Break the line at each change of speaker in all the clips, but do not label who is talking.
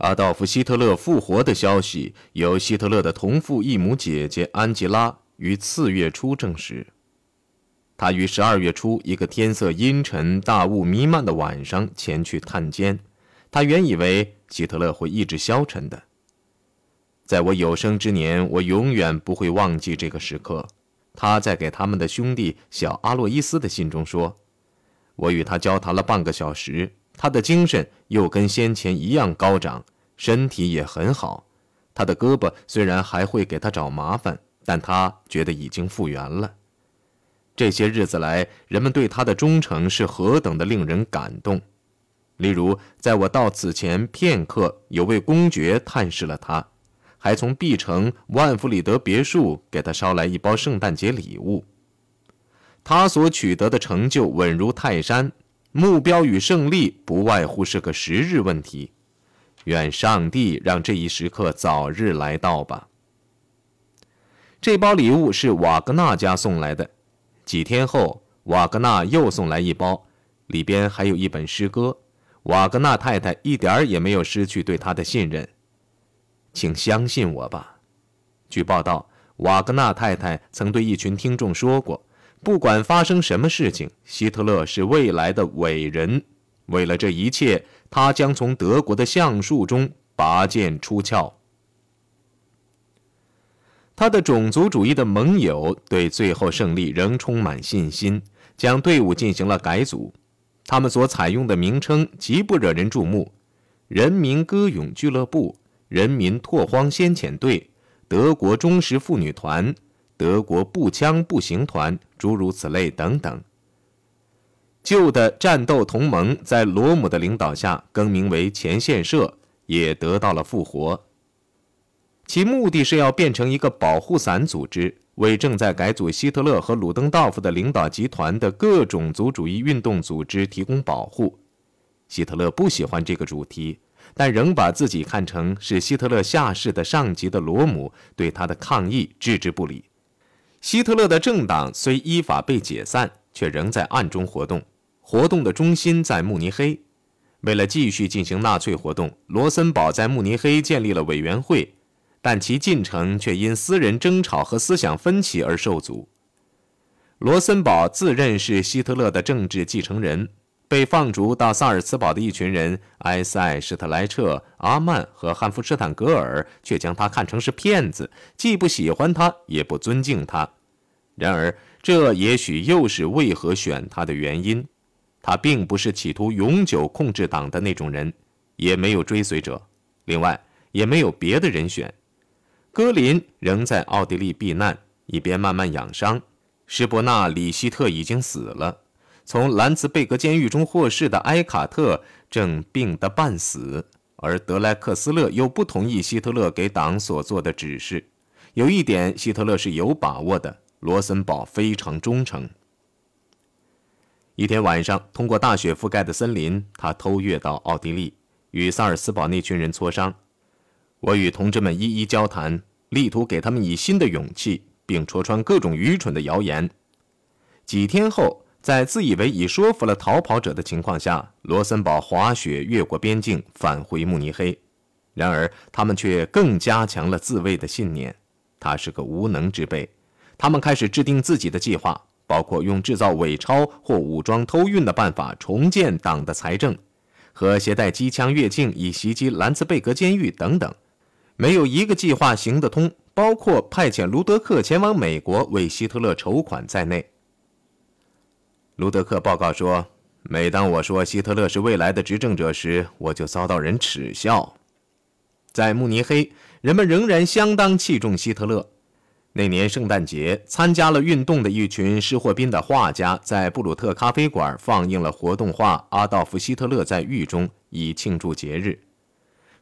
阿道夫·希特勒复活的消息由希特勒的同父异母姐姐安吉拉于次月初证实。他于十二月初一个天色阴沉、大雾弥漫的晚上前去探监。他原以为希特勒会意志消沉的。在我有生之年，我永远不会忘记这个时刻。他在给他们的兄弟小阿洛伊斯的信中说：“我与他交谈了半个小时，他的精神又跟先前一样高涨，身体也很好。他的胳膊虽然还会给他找麻烦，但他觉得已经复原了。这些日子来，人们对他的忠诚是何等的令人感动！例如，在我到此前片刻，有位公爵探视了他。”还从 B 城万弗里德别墅给他捎来一包圣诞节礼物。他所取得的成就稳如泰山，目标与胜利不外乎是个时日问题。愿上帝让这一时刻早日来到吧。这包礼物是瓦格纳家送来的。几天后，瓦格纳又送来一包，里边还有一本诗歌。瓦格纳太太一点儿也没有失去对他的信任。请相信我吧。据报道，瓦格纳太太曾对一群听众说过：“不管发生什么事情，希特勒是未来的伟人。为了这一切，他将从德国的橡树中拔剑出鞘。”他的种族主义的盟友对最后胜利仍充满信心，将队伍进行了改组。他们所采用的名称极不惹人注目：“人民歌咏俱乐部。”人民拓荒先遣队、德国忠实妇女团、德国步枪步行团，诸如此类等等。旧的战斗同盟在罗姆的领导下更名为前线社，也得到了复活。其目的是要变成一个保护伞组织，为正在改组希特勒和鲁登道夫的领导集团的各种族主义运动组织提供保护。希特勒不喜欢这个主题。但仍把自己看成是希特勒下士的上级的罗姆对他的抗议置之不理。希特勒的政党虽依法被解散，却仍在暗中活动，活动的中心在慕尼黑。为了继续进行纳粹活动，罗森堡在慕尼黑建立了委员会，但其进程却因私人争吵和思想分歧而受阻。罗森堡自认是希特勒的政治继承人。被放逐到萨尔茨堡的一群人，埃塞、施特莱彻、阿曼和汉弗施坦格尔却将他看成是骗子，既不喜欢他，也不尊敬他。然而，这也许又是为何选他的原因。他并不是企图永久控制党的那种人，也没有追随者，另外也没有别的人选。戈林仍在奥地利避难，一边慢慢养伤。施伯纳·里希特已经死了。从兰茨贝格监狱中获释的埃卡特正病得半死，而德莱克斯勒又不同意希特勒给党所做的指示。有一点，希特勒是有把握的：罗森堡非常忠诚。一天晚上，通过大雪覆盖的森林，他偷越到奥地利，与萨尔斯堡那群人磋商。我与同志们一一交谈，力图给他们以新的勇气，并戳穿各种愚蠢的谣言。几天后。在自以为已说服了逃跑者的情况下，罗森堡滑雪越过边境返回慕尼黑。然而，他们却更加强了自卫的信念。他是个无能之辈。他们开始制定自己的计划，包括用制造伪钞或武装偷运的办法重建党的财政，和携带机枪越境以袭击兰茨贝格监狱等等。没有一个计划行得通，包括派遣卢德克前往美国为希特勒筹款在内。卢德克报告说：“每当我说希特勒是未来的执政者时，我就遭到人耻笑。在慕尼黑，人们仍然相当器重希特勒。那年圣诞节，参加了运动的一群施霍宾的画家在布鲁特咖啡馆放映了活动画《阿道夫·希特勒在狱中》，以庆祝节日。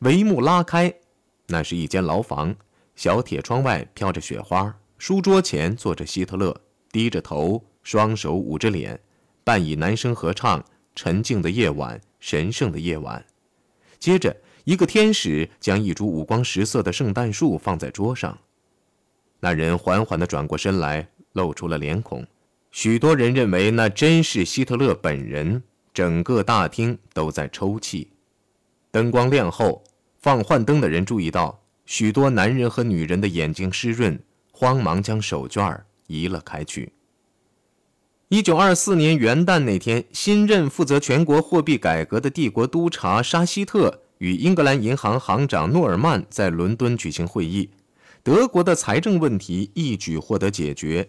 帷幕拉开，那是一间牢房，小铁窗外飘着雪花，书桌前坐着希特勒，低着头。”双手捂着脸，伴以男声合唱。沉静的夜晚，神圣的夜晚。接着，一个天使将一株五光十色的圣诞树放在桌上。那人缓缓地转过身来，露出了脸孔。许多人认为那真是希特勒本人。整个大厅都在抽泣。灯光亮后，放幻灯的人注意到，许多男人和女人的眼睛湿润，慌忙将手绢移了开去。一九二四年元旦那天，新任负责全国货币改革的帝国督察沙希特与英格兰银行行长诺尔曼在伦敦举行会议，德国的财政问题一举获得解决。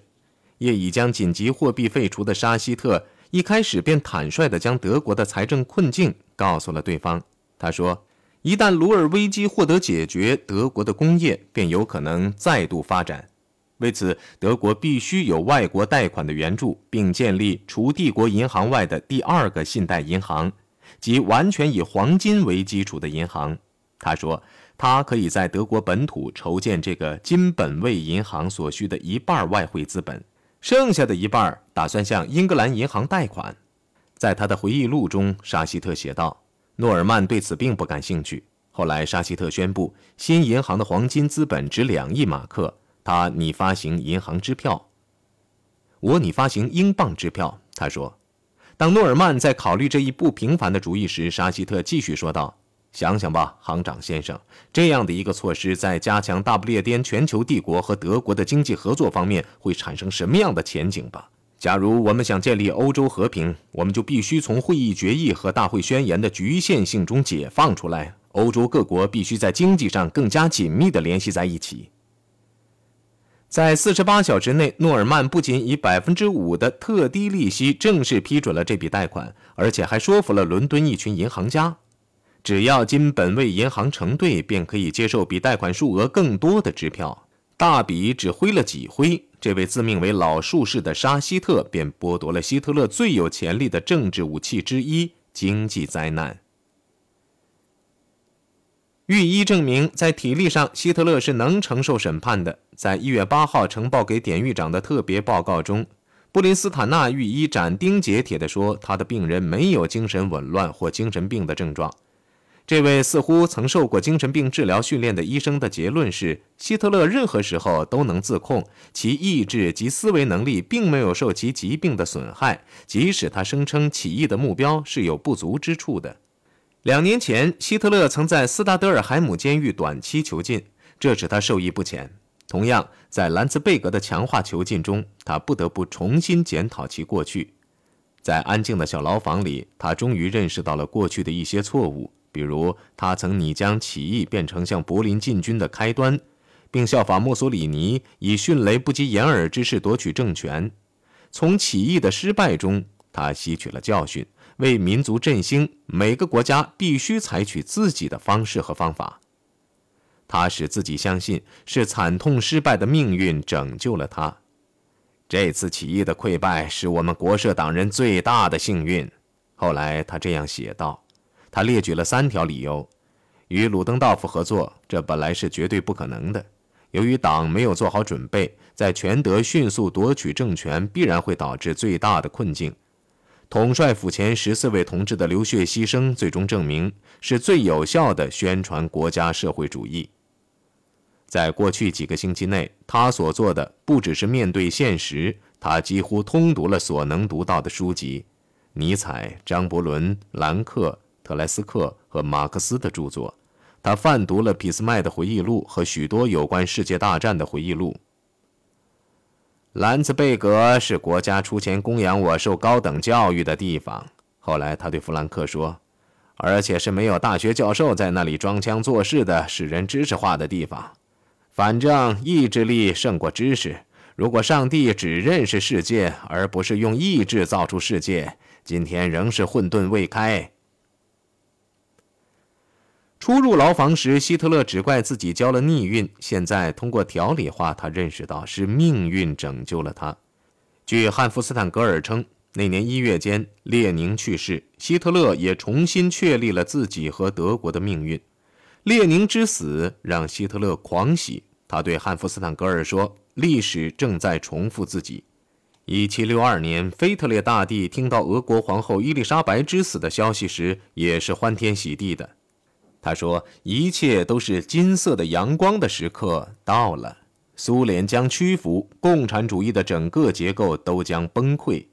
业已将紧急货币废除的沙希特一开始便坦率地将德国的财政困境告诉了对方。他说。一旦鲁尔危机获得解决，德国的工业便有可能再度发展。为此，德国必须有外国贷款的援助，并建立除帝国银行外的第二个信贷银行，即完全以黄金为基础的银行。他说，他可以在德国本土筹建这个金本位银行所需的一半外汇资本，剩下的一半打算向英格兰银行贷款。在他的回忆录中，沙希特写道。诺尔曼对此并不感兴趣。后来，沙希特宣布，新银行的黄金资本值两亿马克，他拟发行银行支票。我拟发行英镑支票，他说。当诺尔曼在考虑这一不平凡的主意时，沙希特继续说道：“想想吧，行长先生，这样的一个措施在加强大不列颠全球帝国和德国的经济合作方面会产生什么样的前景吧？”假如我们想建立欧洲和平，我们就必须从会议决议和大会宣言的局限性中解放出来。欧洲各国必须在经济上更加紧密地联系在一起。在四十八小时内，诺尔曼不仅以百分之五的特低利息正式批准了这笔贷款，而且还说服了伦敦一群银行家，只要金本位银行承兑，便可以接受比贷款数额更多的支票。大笔只挥了几挥，这位自命为老术士的沙希特便剥夺了希特勒最有潜力的政治武器之一——经济灾难。御医证明，在体力上，希特勒是能承受审判的。在一月八号呈报给典狱长的特别报告中，布林斯坦纳御医斩钉截铁地说，他的病人没有精神紊乱或精神病的症状。这位似乎曾受过精神病治疗训练的医生的结论是：希特勒任何时候都能自控，其意志及思维能力并没有受其疾病的损害，即使他声称起义的目标是有不足之处的。两年前，希特勒曾在斯达德尔海姆监狱短期囚禁，这使他受益不浅。同样，在兰茨贝格的强化囚禁中，他不得不重新检讨其过去。在安静的小牢房里，他终于认识到了过去的一些错误。比如，他曾拟将起义变成向柏林进军的开端，并效仿墨索里尼以迅雷不及掩耳之势夺取政权。从起义的失败中，他吸取了教训，为民族振兴，每个国家必须采取自己的方式和方法。他使自己相信是惨痛失败的命运拯救了他。这次起义的溃败是我们国社党人最大的幸运。后来，他这样写道。他列举了三条理由：与鲁登道夫合作，这本来是绝对不可能的；由于党没有做好准备，在全德迅速夺取政权，必然会导致最大的困境；统帅府前十四位同志的流血牺牲，最终证明是最有效的宣传国家社会主义。在过去几个星期内，他所做的不只是面对现实，他几乎通读了所能读到的书籍：尼采、张伯伦、兰克。特莱斯克和马克思的著作，他泛读了俾斯麦的回忆录和许多有关世界大战的回忆录。兰茨贝格是国家出钱供养我受高等教育的地方。后来他对弗兰克说：“而且是没有大学教授在那里装腔作势的使人知识化的地方。反正意志力胜过知识。如果上帝只认识世界，而不是用意志造出世界，今天仍是混沌未开。”初入牢房时，希特勒只怪自己交了逆运。现在通过条理化，他认识到是命运拯救了他。据汉弗斯坦格尔称，那年一月间，列宁去世，希特勒也重新确立了自己和德国的命运。列宁之死让希特勒狂喜，他对汉弗斯坦格尔说：“历史正在重复自己。”1762 年，腓特烈大帝听到俄国皇后伊丽莎白之死的消息时，也是欢天喜地的。他说：“一切都是金色的阳光的时刻到了，苏联将屈服，共产主义的整个结构都将崩溃。”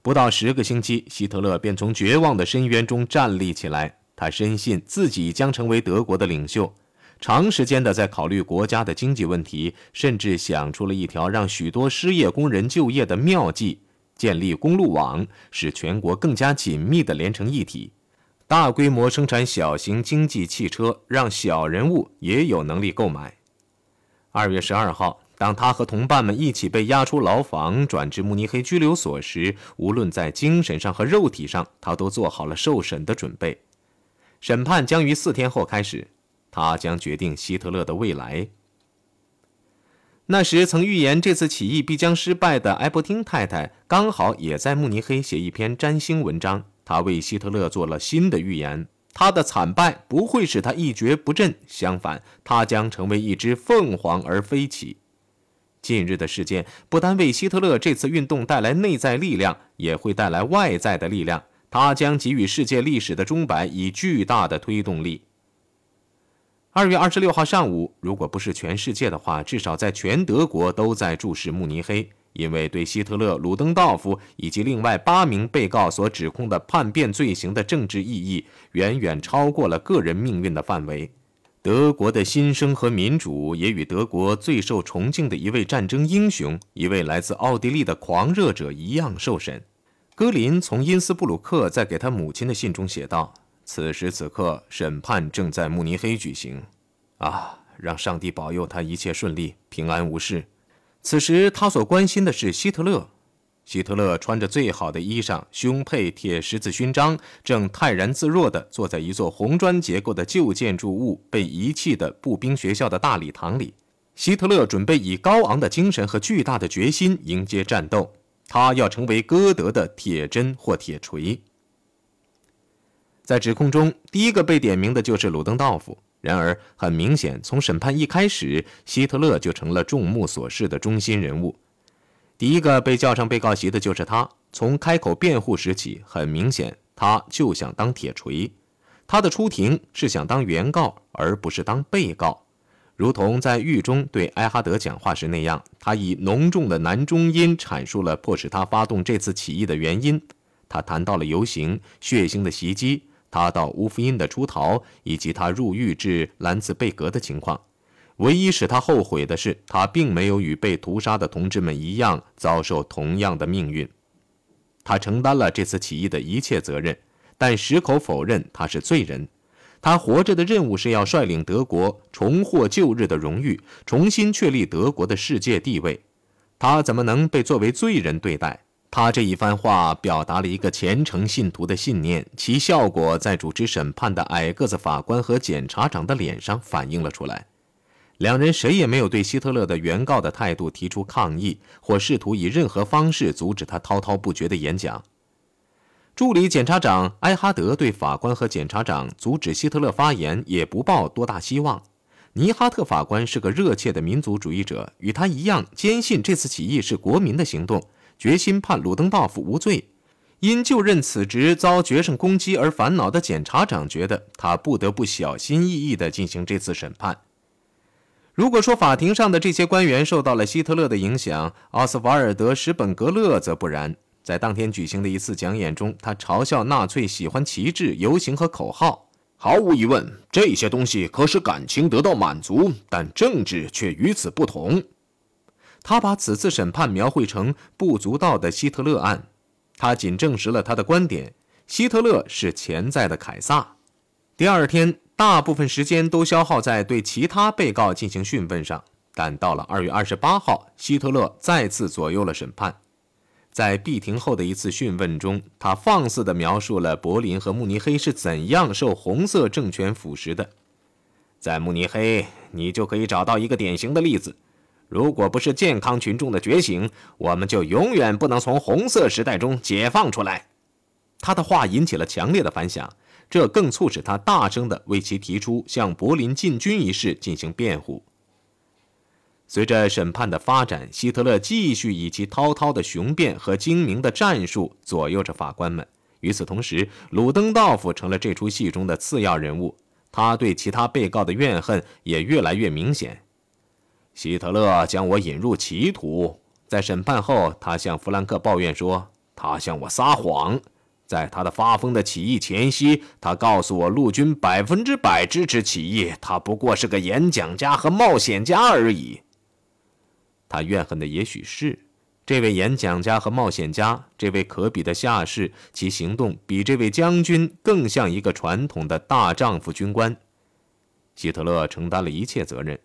不到十个星期，希特勒便从绝望的深渊中站立起来。他深信自己将成为德国的领袖，长时间的在考虑国家的经济问题，甚至想出了一条让许多失业工人就业的妙计：建立公路网，使全国更加紧密的连成一体；大规模生产小型经济汽车，让小人物也有能力购买。二月十二号。当他和同伴们一起被押出牢房，转至慕尼黑拘留所时，无论在精神上和肉体上，他都做好了受审的准备。审判将于四天后开始，他将决定希特勒的未来。那时曾预言这次起义必将失败的埃伯汀太太，刚好也在慕尼黑写一篇占星文章，他为希特勒做了新的预言。他的惨败不会使他一蹶不振，相反，他将成为一只凤凰而飞起。近日的事件不单为希特勒这次运动带来内在力量，也会带来外在的力量。他将给予世界历史的钟摆以巨大的推动力。二月二十六号上午，如果不是全世界的话，至少在全德国都在注视慕尼黑，因为对希特勒、鲁登道夫以及另外八名被告所指控的叛变罪行的政治意义，远远超过了个人命运的范围。德国的新生和民主也与德国最受崇敬的一位战争英雄、一位来自奥地利的狂热者一样受审。戈林从因斯布鲁克在给他母亲的信中写道：“此时此刻，审判正在慕尼黑举行。啊，让上帝保佑他一切顺利，平安无事。”此时，他所关心的是希特勒。希特勒穿着最好的衣裳，胸佩铁十字勋章，正泰然自若地坐在一座红砖结构的旧建筑物被遗弃的步兵学校的大礼堂里。希特勒准备以高昂的精神和巨大的决心迎接战斗，他要成为歌德的铁针或铁锤。在指控中，第一个被点名的就是鲁登道夫。然而，很明显，从审判一开始，希特勒就成了众目所视的中心人物。第一个被叫上被告席的就是他。从开口辩护时起，很明显，他就想当铁锤。他的出庭是想当原告，而不是当被告。如同在狱中对埃哈德讲话时那样，他以浓重的男中音阐述了迫使他发动这次起义的原因。他谈到了游行、血腥的袭击、他到乌夫因的出逃，以及他入狱至兰茨贝格的情况。唯一使他后悔的是，他并没有与被屠杀的同志们一样遭受同样的命运。他承担了这次起义的一切责任，但矢口否认他是罪人。他活着的任务是要率领德国重获旧日的荣誉，重新确立德国的世界地位。他怎么能被作为罪人对待？他这一番话表达了一个虔诚信徒的信念，其效果在主持审判的矮个子法官和检察长的脸上反映了出来。两人谁也没有对希特勒的原告的态度提出抗议，或试图以任何方式阻止他滔滔不绝的演讲。助理检察长埃哈德对法官和检察长阻止希特勒发言也不抱多大希望。尼哈特法官是个热切的民族主义者，与他一样坚信这次起义是国民的行动，决心判鲁登道夫无罪。因就任此职遭决胜攻击而烦恼的检察长觉得他不得不小心翼翼地进行这次审判。如果说法庭上的这些官员受到了希特勒的影响，奥斯瓦尔德·史本格勒则不然。在当天举行的一次讲演中，他嘲笑纳粹喜欢旗帜、游行和口号。毫无疑问，这些东西可使感情得到满足，但政治却与此不同。他把此次审判描绘成不足道的希特勒案，他仅证实了他的观点：希特勒是潜在的凯撒。第二天。大部分时间都消耗在对其他被告进行讯问上，但到了二月二十八号，希特勒再次左右了审判。在闭庭后的一次讯问中，他放肆地描述了柏林和慕尼黑是怎样受红色政权腐蚀的。在慕尼黑，你就可以找到一个典型的例子。如果不是健康群众的觉醒，我们就永远不能从红色时代中解放出来。他的话引起了强烈的反响。这更促使他大声地为其提出向柏林进军一事进行辩护。随着审判的发展，希特勒继续以其滔滔的雄辩和精明的战术左右着法官们。与此同时，鲁登道夫成了这出戏中的次要人物，他对其他被告的怨恨也越来越明显。希特勒将我引入歧途，在审判后，他向弗兰克抱怨说：“他向我撒谎。”在他的发疯的起义前夕，他告诉我，陆军百分之百支持起义，他不过是个演讲家和冒险家而已。他怨恨的也许是这位演讲家和冒险家，这位可比的下士，其行动比这位将军更像一个传统的大丈夫军官。希特勒承担了一切责任，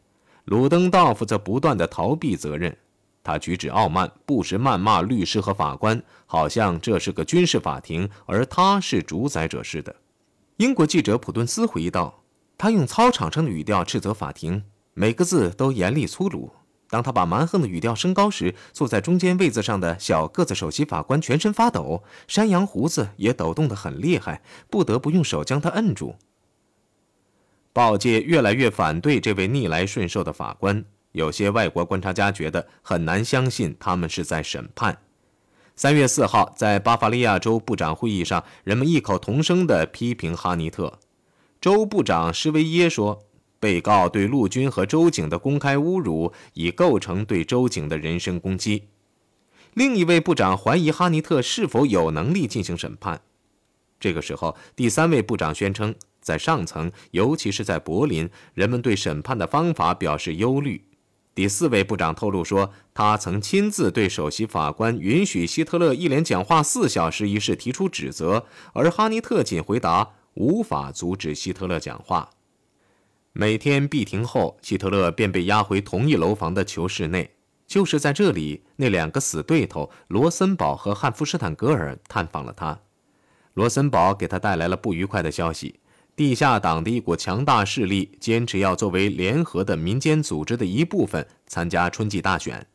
鲁登道夫则不断的逃避责任。他举止傲慢，不时谩骂律师和法官，好像这是个军事法庭，而他是主宰者似的。英国记者普顿斯回忆道：“他用操场上的语调斥责法庭，每个字都严厉粗鲁。当他把蛮横的语调升高时，坐在中间位子上的小个子首席法官全身发抖，山羊胡子也抖动得很厉害，不得不用手将他摁住。”报界越来越反对这位逆来顺受的法官。有些外国观察家觉得很难相信他们是在审判。三月四号，在巴伐利亚州部长会议上，人们异口同声地批评哈尼特。州部长施维耶说：“被告对陆军和州警的公开侮辱已构成对州警的人身攻击。”另一位部长怀疑哈尼特是否有能力进行审判。这个时候，第三位部长宣称，在上层，尤其是在柏林，人们对审判的方法表示忧虑。第四位部长透露说，他曾亲自对首席法官允许希特勒一连讲话四小时一事提出指责，而哈尼特仅回答无法阻止希特勒讲话。每天闭庭后，希特勒便被押回同一楼房的囚室内。就是在这里，那两个死对头罗森堡和汉弗施坦格尔探访了他。罗森堡给他带来了不愉快的消息。地下党的一股强大势力坚持要作为联合的民间组织的一部分参加春季大选，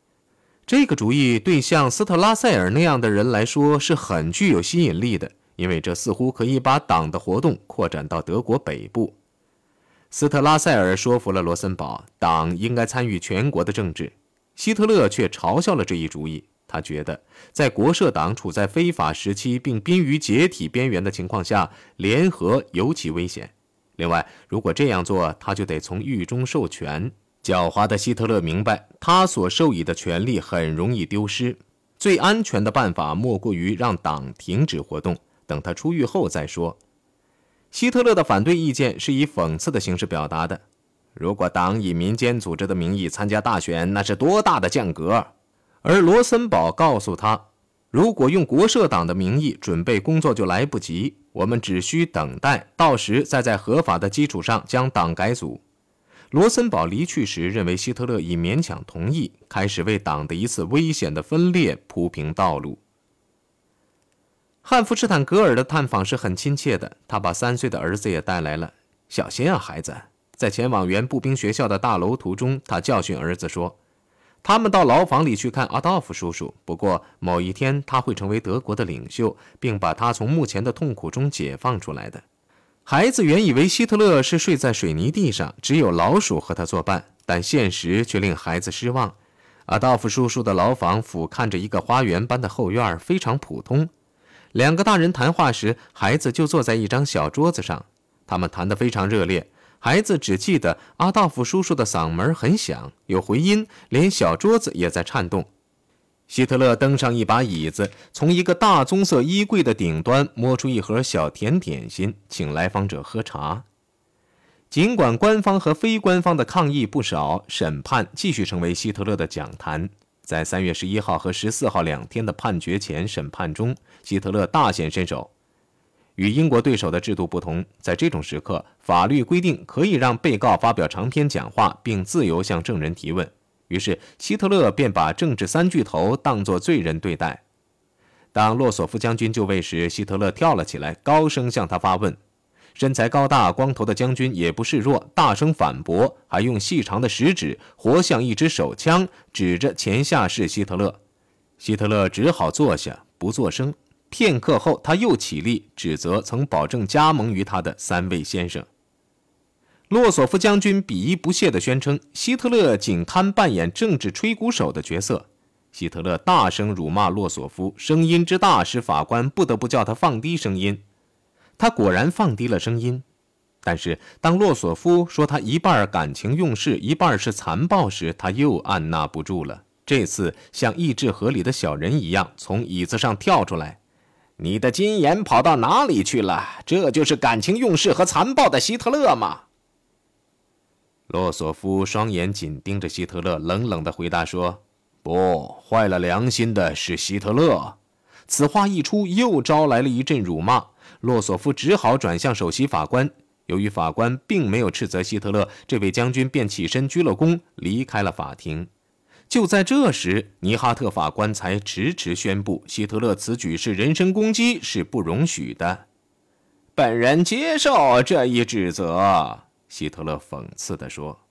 这个主意对像斯特拉塞尔那样的人来说是很具有吸引力的，因为这似乎可以把党的活动扩展到德国北部。斯特拉塞尔说服了罗森堡，党应该参与全国的政治，希特勒却嘲笑了这一主意。他觉得，在国社党处在非法时期并濒于解体边缘的情况下，联合尤其危险。另外，如果这样做，他就得从狱中授权。狡猾的希特勒明白，他所授予的权利很容易丢失。最安全的办法莫过于让党停止活动，等他出狱后再说。希特勒的反对意见是以讽刺的形式表达的：如果党以民间组织的名义参加大选，那是多大的降格！而罗森堡告诉他，如果用国社党的名义准备工作就来不及，我们只需等待，到时再在合法的基础上将党改组。罗森堡离去时认为希特勒已勉强同意，开始为党的一次危险的分裂铺平道路。汉弗施坦格尔的探访是很亲切的，他把三岁的儿子也带来了。小心啊，孩子！在前往原步兵学校的大楼途中，他教训儿子说。他们到牢房里去看阿道夫叔叔。不过某一天他会成为德国的领袖，并把他从目前的痛苦中解放出来的。孩子原以为希特勒是睡在水泥地上，只有老鼠和他作伴，但现实却令孩子失望。阿道夫叔叔的牢房俯瞰着一个花园般的后院，非常普通。两个大人谈话时，孩子就坐在一张小桌子上，他们谈得非常热烈。孩子只记得阿道夫叔叔的嗓门很响，有回音，连小桌子也在颤动。希特勒登上一把椅子，从一个大棕色衣柜的顶端摸出一盒小甜点心，请来访者喝茶。尽管官方和非官方的抗议不少，审判继续成为希特勒的讲坛。在三月十一号和十四号两天的判决前审判中，希特勒大显身手。与英国对手的制度不同，在这种时刻，法律规定可以让被告发表长篇讲话，并自由向证人提问。于是，希特勒便把政治三巨头当作罪人对待。当洛索夫将军就位时，希特勒跳了起来，高声向他发问。身材高大、光头的将军也不示弱，大声反驳，还用细长的食指活像一支手枪指着前下士希特勒。希特勒只好坐下，不作声。片刻后，他又起立，指责曾保证加盟于他的三位先生。洛索夫将军鄙夷不屑地宣称，希特勒仅堪扮演政治吹鼓手的角色。希特勒大声辱骂洛索夫，声音之大使法官不得不叫他放低声音。他果然放低了声音。但是，当洛索夫说他一半感情用事，一半是残暴时，他又按捺不住了。这次像意志合理的小人一样，从椅子上跳出来。你的金眼跑到哪里去了？这就是感情用事和残暴的希特勒吗？洛索夫双眼紧盯着希特勒，冷冷地回答说：“不，坏了良心的是希特勒。”此话一出，又招来了一阵辱骂。洛索夫只好转向首席法官。由于法官并没有斥责希特勒，这位将军便起身鞠了躬，离开了法庭。就在这时，尼哈特法官才迟迟宣布，希特勒此举是人身攻击，是不容许的。本人接受这一指责。”希特勒讽刺地说。